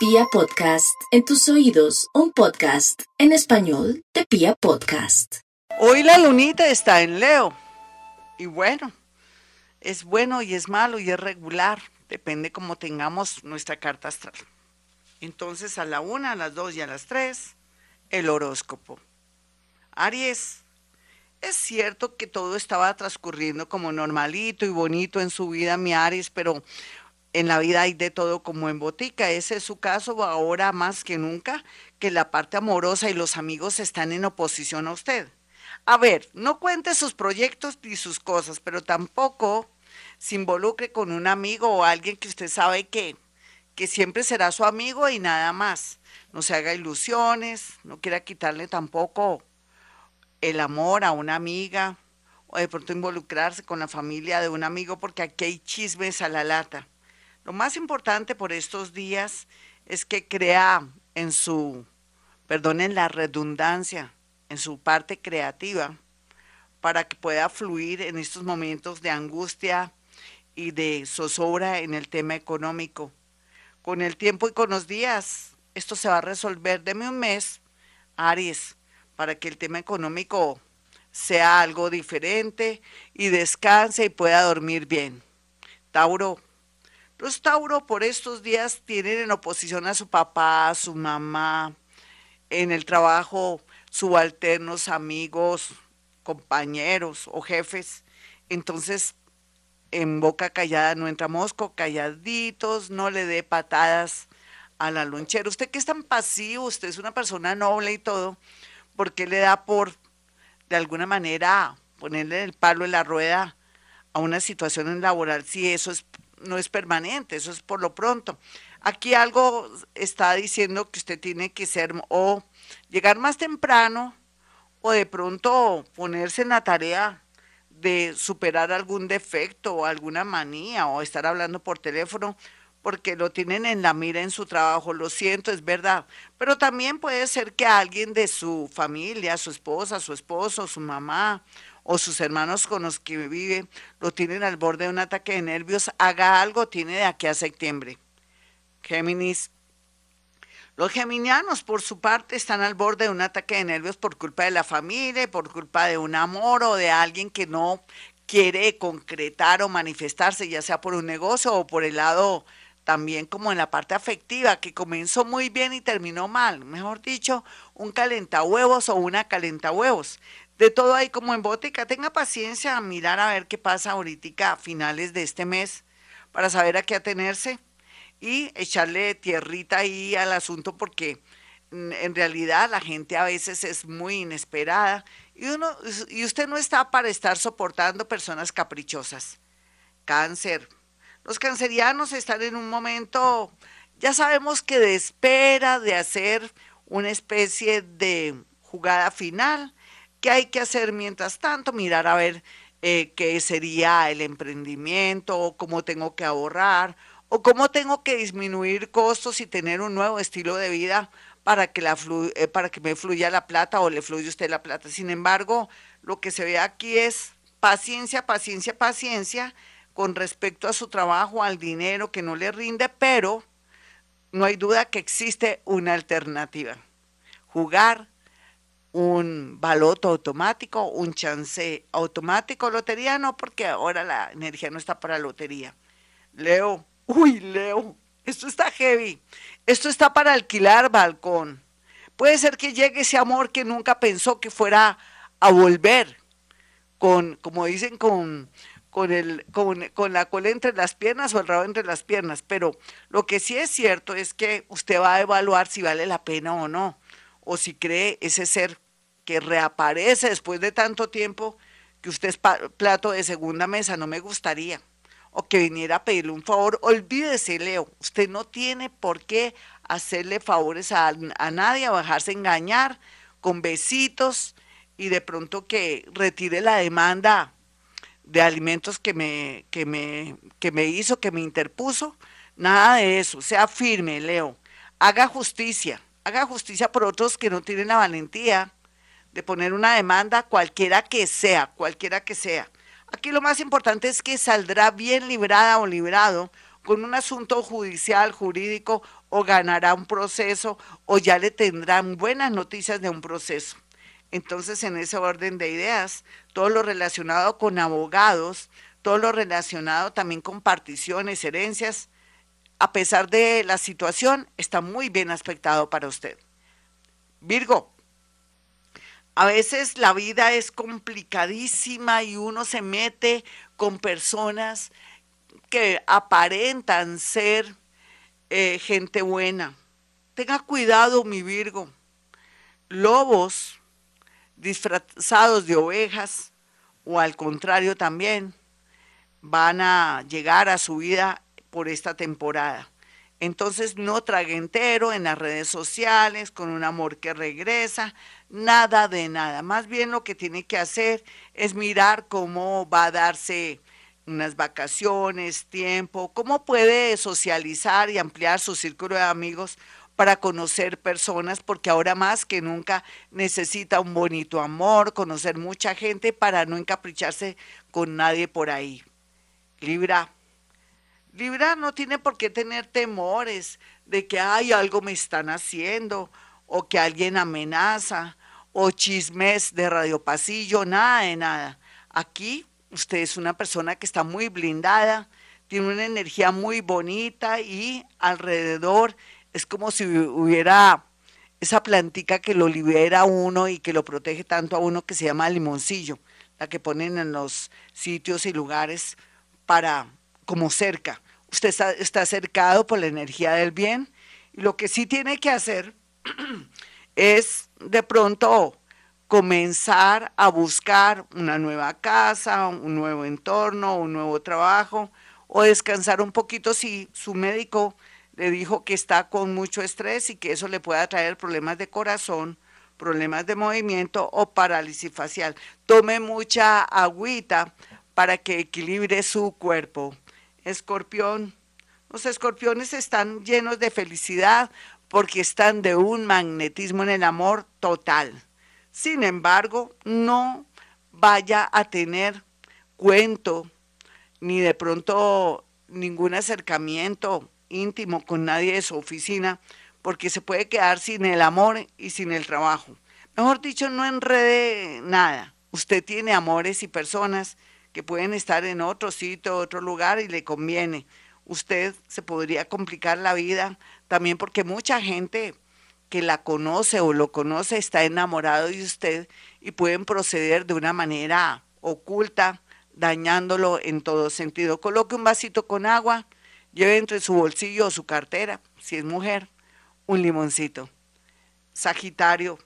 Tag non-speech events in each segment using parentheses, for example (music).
Pia Podcast, en tus oídos, un podcast en español de Pia Podcast. Hoy la lunita está en Leo. Y bueno, es bueno y es malo y es regular. Depende cómo tengamos nuestra carta astral. Entonces a la una, a las dos y a las tres, el horóscopo. Aries, es cierto que todo estaba transcurriendo como normalito y bonito en su vida, mi Aries, pero en la vida hay de todo como en botica. Ese es su caso ahora más que nunca, que la parte amorosa y los amigos están en oposición a usted. A ver, no cuente sus proyectos ni sus cosas, pero tampoco se involucre con un amigo o alguien que usted sabe que, que siempre será su amigo y nada más. No se haga ilusiones, no quiera quitarle tampoco el amor a una amiga o de pronto involucrarse con la familia de un amigo porque aquí hay chismes a la lata. Lo más importante por estos días es que crea en su, perdonen la redundancia, en su parte creativa, para que pueda fluir en estos momentos de angustia y de zozobra en el tema económico. Con el tiempo y con los días, esto se va a resolver. Deme un mes, Aries, para que el tema económico sea algo diferente y descanse y pueda dormir bien. Tauro, los Tauro por estos días tienen en oposición a su papá, a su mamá, en el trabajo subalternos, amigos, compañeros o jefes. Entonces, en boca callada no entra mosco, calladitos, no le dé patadas a la lonchera. Usted que es tan pasivo, usted es una persona noble y todo, ¿por qué le da por, de alguna manera, ponerle el palo en la rueda a una situación laboral si eso es no es permanente, eso es por lo pronto. Aquí algo está diciendo que usted tiene que ser o llegar más temprano o de pronto ponerse en la tarea de superar algún defecto o alguna manía o estar hablando por teléfono porque lo tienen en la mira en su trabajo, lo siento, es verdad, pero también puede ser que alguien de su familia, su esposa, su esposo, su mamá o sus hermanos con los que vive lo tienen al borde de un ataque de nervios, haga algo, tiene de aquí a septiembre. Géminis. Los geminianos, por su parte, están al borde de un ataque de nervios por culpa de la familia, por culpa de un amor o de alguien que no quiere concretar o manifestarse, ya sea por un negocio o por el lado también como en la parte afectiva, que comenzó muy bien y terminó mal. Mejor dicho, un calentahuevos o una calentahuevos de todo ahí como en botica. Tenga paciencia a mirar a ver qué pasa ahorita a finales de este mes para saber a qué atenerse y echarle tierrita ahí al asunto porque mm, en realidad la gente a veces es muy inesperada y uno y usted no está para estar soportando personas caprichosas. Cáncer. Los cancerianos están en un momento, ya sabemos que de espera de hacer una especie de jugada final ¿Qué hay que hacer mientras tanto? Mirar a ver eh, qué sería el emprendimiento, o cómo tengo que ahorrar, o cómo tengo que disminuir costos y tener un nuevo estilo de vida para que, la eh, para que me fluya la plata o le fluya usted la plata. Sin embargo, lo que se ve aquí es paciencia, paciencia, paciencia con respecto a su trabajo, al dinero que no le rinde, pero no hay duda que existe una alternativa. Jugar un baloto automático, un chance automático, lotería no, porque ahora la energía no está para lotería. Leo, uy, Leo, esto está heavy, esto está para alquilar balcón. Puede ser que llegue ese amor que nunca pensó que fuera a volver, con, como dicen, con, con, el, con, con la cola entre las piernas o el rabo entre las piernas, pero lo que sí es cierto es que usted va a evaluar si vale la pena o no o si cree ese ser que reaparece después de tanto tiempo que usted es plato de segunda mesa, no me gustaría. O que viniera a pedirle un favor, olvídese, Leo, usted no tiene por qué hacerle favores a, a nadie, a dejarse engañar con besitos y de pronto que retire la demanda de alimentos que me, que me, que me hizo, que me interpuso. Nada de eso, sea firme, Leo. Haga justicia haga justicia por otros que no tienen la valentía de poner una demanda, cualquiera que sea, cualquiera que sea. Aquí lo más importante es que saldrá bien librada o librado con un asunto judicial, jurídico o ganará un proceso o ya le tendrán buenas noticias de un proceso. Entonces, en ese orden de ideas, todo lo relacionado con abogados, todo lo relacionado también con particiones, herencias, a pesar de la situación, está muy bien aspectado para usted. Virgo, a veces la vida es complicadísima y uno se mete con personas que aparentan ser eh, gente buena. Tenga cuidado, mi Virgo. Lobos disfrazados de ovejas o al contrario también van a llegar a su vida por esta temporada. Entonces no traguentero en las redes sociales, con un amor que regresa, nada de nada. Más bien lo que tiene que hacer es mirar cómo va a darse unas vacaciones, tiempo, cómo puede socializar y ampliar su círculo de amigos para conocer personas, porque ahora más que nunca necesita un bonito amor, conocer mucha gente para no encapricharse con nadie por ahí. Libra. Libra no tiene por qué tener temores de que hay algo me están haciendo o que alguien amenaza o chismes de radio pasillo, nada de nada. Aquí usted es una persona que está muy blindada, tiene una energía muy bonita y alrededor es como si hubiera esa plantica que lo libera a uno y que lo protege tanto a uno que se llama limoncillo, la que ponen en los sitios y lugares para como cerca. Usted está, está cercado por la energía del bien y lo que sí tiene que hacer (clears throat) es de pronto comenzar a buscar una nueva casa, un nuevo entorno, un nuevo trabajo o descansar un poquito si su médico le dijo que está con mucho estrés y que eso le puede traer problemas de corazón, problemas de movimiento o parálisis facial. Tome mucha agüita para que equilibre su cuerpo. Escorpión. Los escorpiones están llenos de felicidad porque están de un magnetismo en el amor total. Sin embargo, no vaya a tener cuento ni de pronto ningún acercamiento íntimo con nadie de su oficina, porque se puede quedar sin el amor y sin el trabajo. Mejor dicho, no enrede nada. Usted tiene amores y personas que pueden estar en otro sitio, otro lugar y le conviene. Usted se podría complicar la vida también porque mucha gente que la conoce o lo conoce está enamorado de usted y pueden proceder de una manera oculta, dañándolo en todo sentido. Coloque un vasito con agua, Lleve entre su bolsillo o su cartera, si es mujer, un limoncito. Sagitario.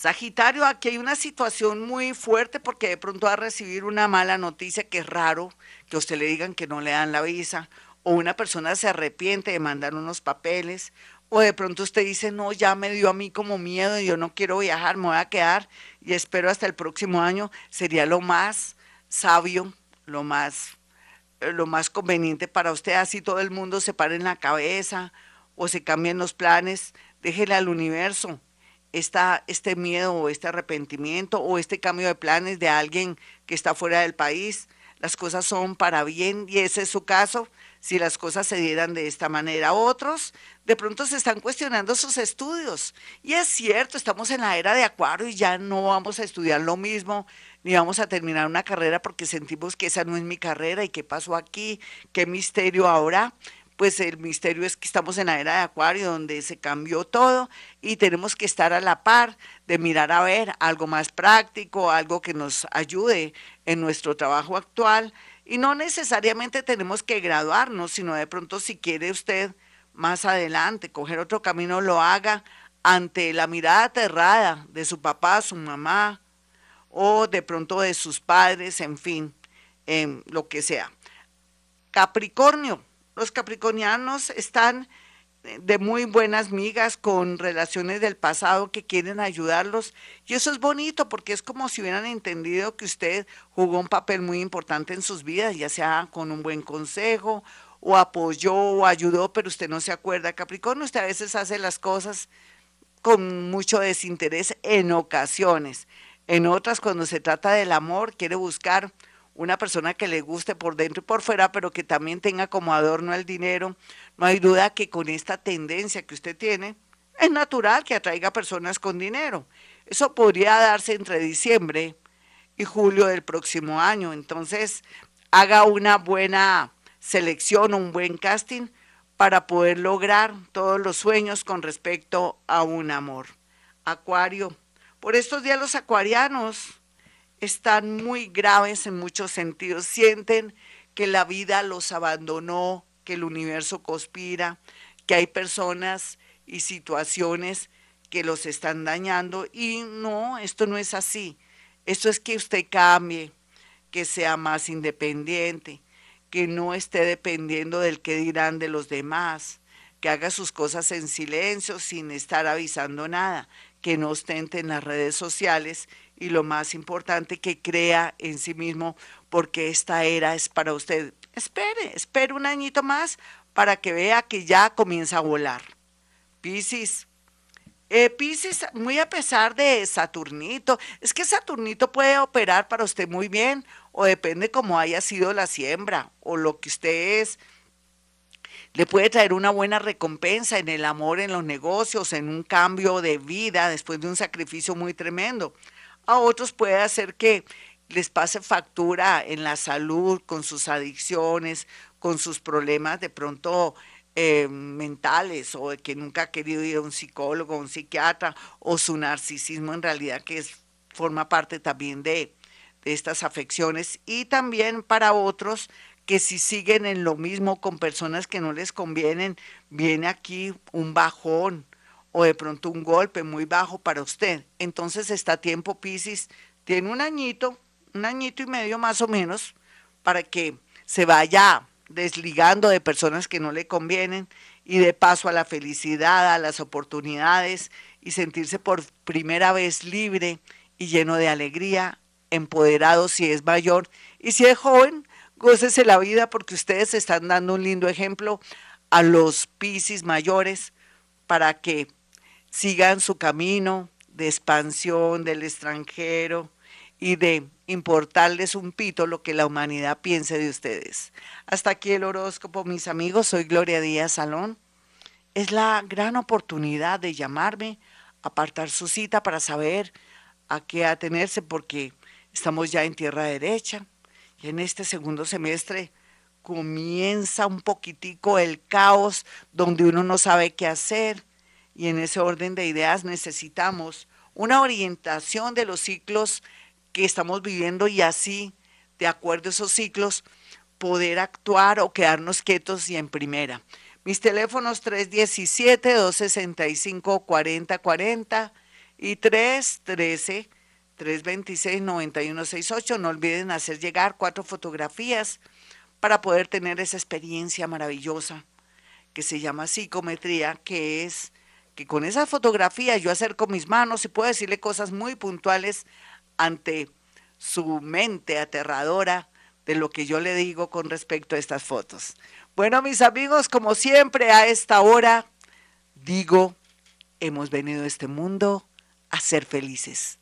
Sagitario, aquí hay una situación muy fuerte porque de pronto va a recibir una mala noticia que es raro que usted le digan que no le dan la visa o una persona se arrepiente de mandar unos papeles o de pronto usted dice, no, ya me dio a mí como miedo, yo no quiero viajar, me voy a quedar y espero hasta el próximo año, sería lo más sabio, lo más eh, lo más conveniente para usted, así todo el mundo se pare en la cabeza o se cambien los planes, déjele al universo esta, este miedo o este arrepentimiento o este cambio de planes de alguien que está fuera del país. Las cosas son para bien y ese es su caso si las cosas se dieran de esta manera. Otros de pronto se están cuestionando sus estudios. Y es cierto, estamos en la era de Acuario y ya no vamos a estudiar lo mismo ni vamos a terminar una carrera porque sentimos que esa no es mi carrera y qué pasó aquí, qué misterio ahora. Pues el misterio es que estamos en la era de Acuario donde se cambió todo y tenemos que estar a la par de mirar a ver algo más práctico, algo que nos ayude en nuestro trabajo actual. Y no necesariamente tenemos que graduarnos, sino de pronto si quiere usted más adelante coger otro camino, lo haga ante la mirada aterrada de su papá, su mamá, o de pronto de sus padres, en fin, en lo que sea. Capricornio, los capricornianos están de muy buenas migas con relaciones del pasado que quieren ayudarlos y eso es bonito porque es como si hubieran entendido que usted jugó un papel muy importante en sus vidas, ya sea con un buen consejo o apoyó o ayudó, pero usted no se acuerda. Capricornio, usted a veces hace las cosas con mucho desinterés en ocasiones. En otras, cuando se trata del amor, quiere buscar una persona que le guste por dentro y por fuera, pero que también tenga como adorno el dinero. No hay duda que con esta tendencia que usted tiene, es natural que atraiga personas con dinero. Eso podría darse entre diciembre y julio del próximo año. Entonces, haga una buena selección, un buen casting para poder lograr todos los sueños con respecto a un amor. Acuario. Por estos días los acuarianos están muy graves en muchos sentidos. Sienten que la vida los abandonó, que el universo conspira, que hay personas y situaciones que los están dañando. Y no, esto no es así. Esto es que usted cambie, que sea más independiente, que no esté dependiendo del que dirán de los demás, que haga sus cosas en silencio sin estar avisando nada, que no ostente en las redes sociales y lo más importante, que crea en sí mismo porque esta era es para usted. Espere, espere un añito más para que vea que ya comienza a volar. Piscis. Eh, muy a pesar de Saturnito, es que Saturnito puede operar para usted muy bien o depende cómo haya sido la siembra o lo que usted es. Le puede traer una buena recompensa en el amor, en los negocios, en un cambio de vida después de un sacrificio muy tremendo. A otros puede hacer que les pase factura en la salud, con sus adicciones, con sus problemas de pronto eh, mentales o de que nunca ha querido ir a un psicólogo, un psiquiatra, o su narcisismo en realidad que forma parte también de, de estas afecciones. Y también para otros que si siguen en lo mismo con personas que no les convienen, viene aquí un bajón o de pronto un golpe muy bajo para usted. Entonces está tiempo, Piscis, tiene un añito, un añito y medio más o menos, para que se vaya desligando de personas que no le convienen y de paso a la felicidad, a las oportunidades y sentirse por primera vez libre y lleno de alegría, empoderado si es mayor y si es joven, gócese la vida porque ustedes están dando un lindo ejemplo a los piscis mayores para que sigan su camino de expansión del extranjero y de importarles un pito lo que la humanidad piense de ustedes. Hasta aquí el horóscopo, mis amigos. Soy Gloria Díaz Salón. Es la gran oportunidad de llamarme, apartar su cita para saber a qué atenerse porque estamos ya en tierra derecha y en este segundo semestre comienza un poquitico el caos donde uno no sabe qué hacer y en ese orden de ideas necesitamos una orientación de los ciclos que estamos viviendo y así, de acuerdo a esos ciclos, poder actuar o quedarnos quietos y en primera. Mis teléfonos 317-265-4040 y 313-326-9168. No olviden hacer llegar cuatro fotografías para poder tener esa experiencia maravillosa que se llama psicometría, que es que con esa fotografía yo acerco mis manos y puedo decirle cosas muy puntuales ante su mente aterradora de lo que yo le digo con respecto a estas fotos. Bueno, mis amigos, como siempre a esta hora, digo, hemos venido a este mundo a ser felices.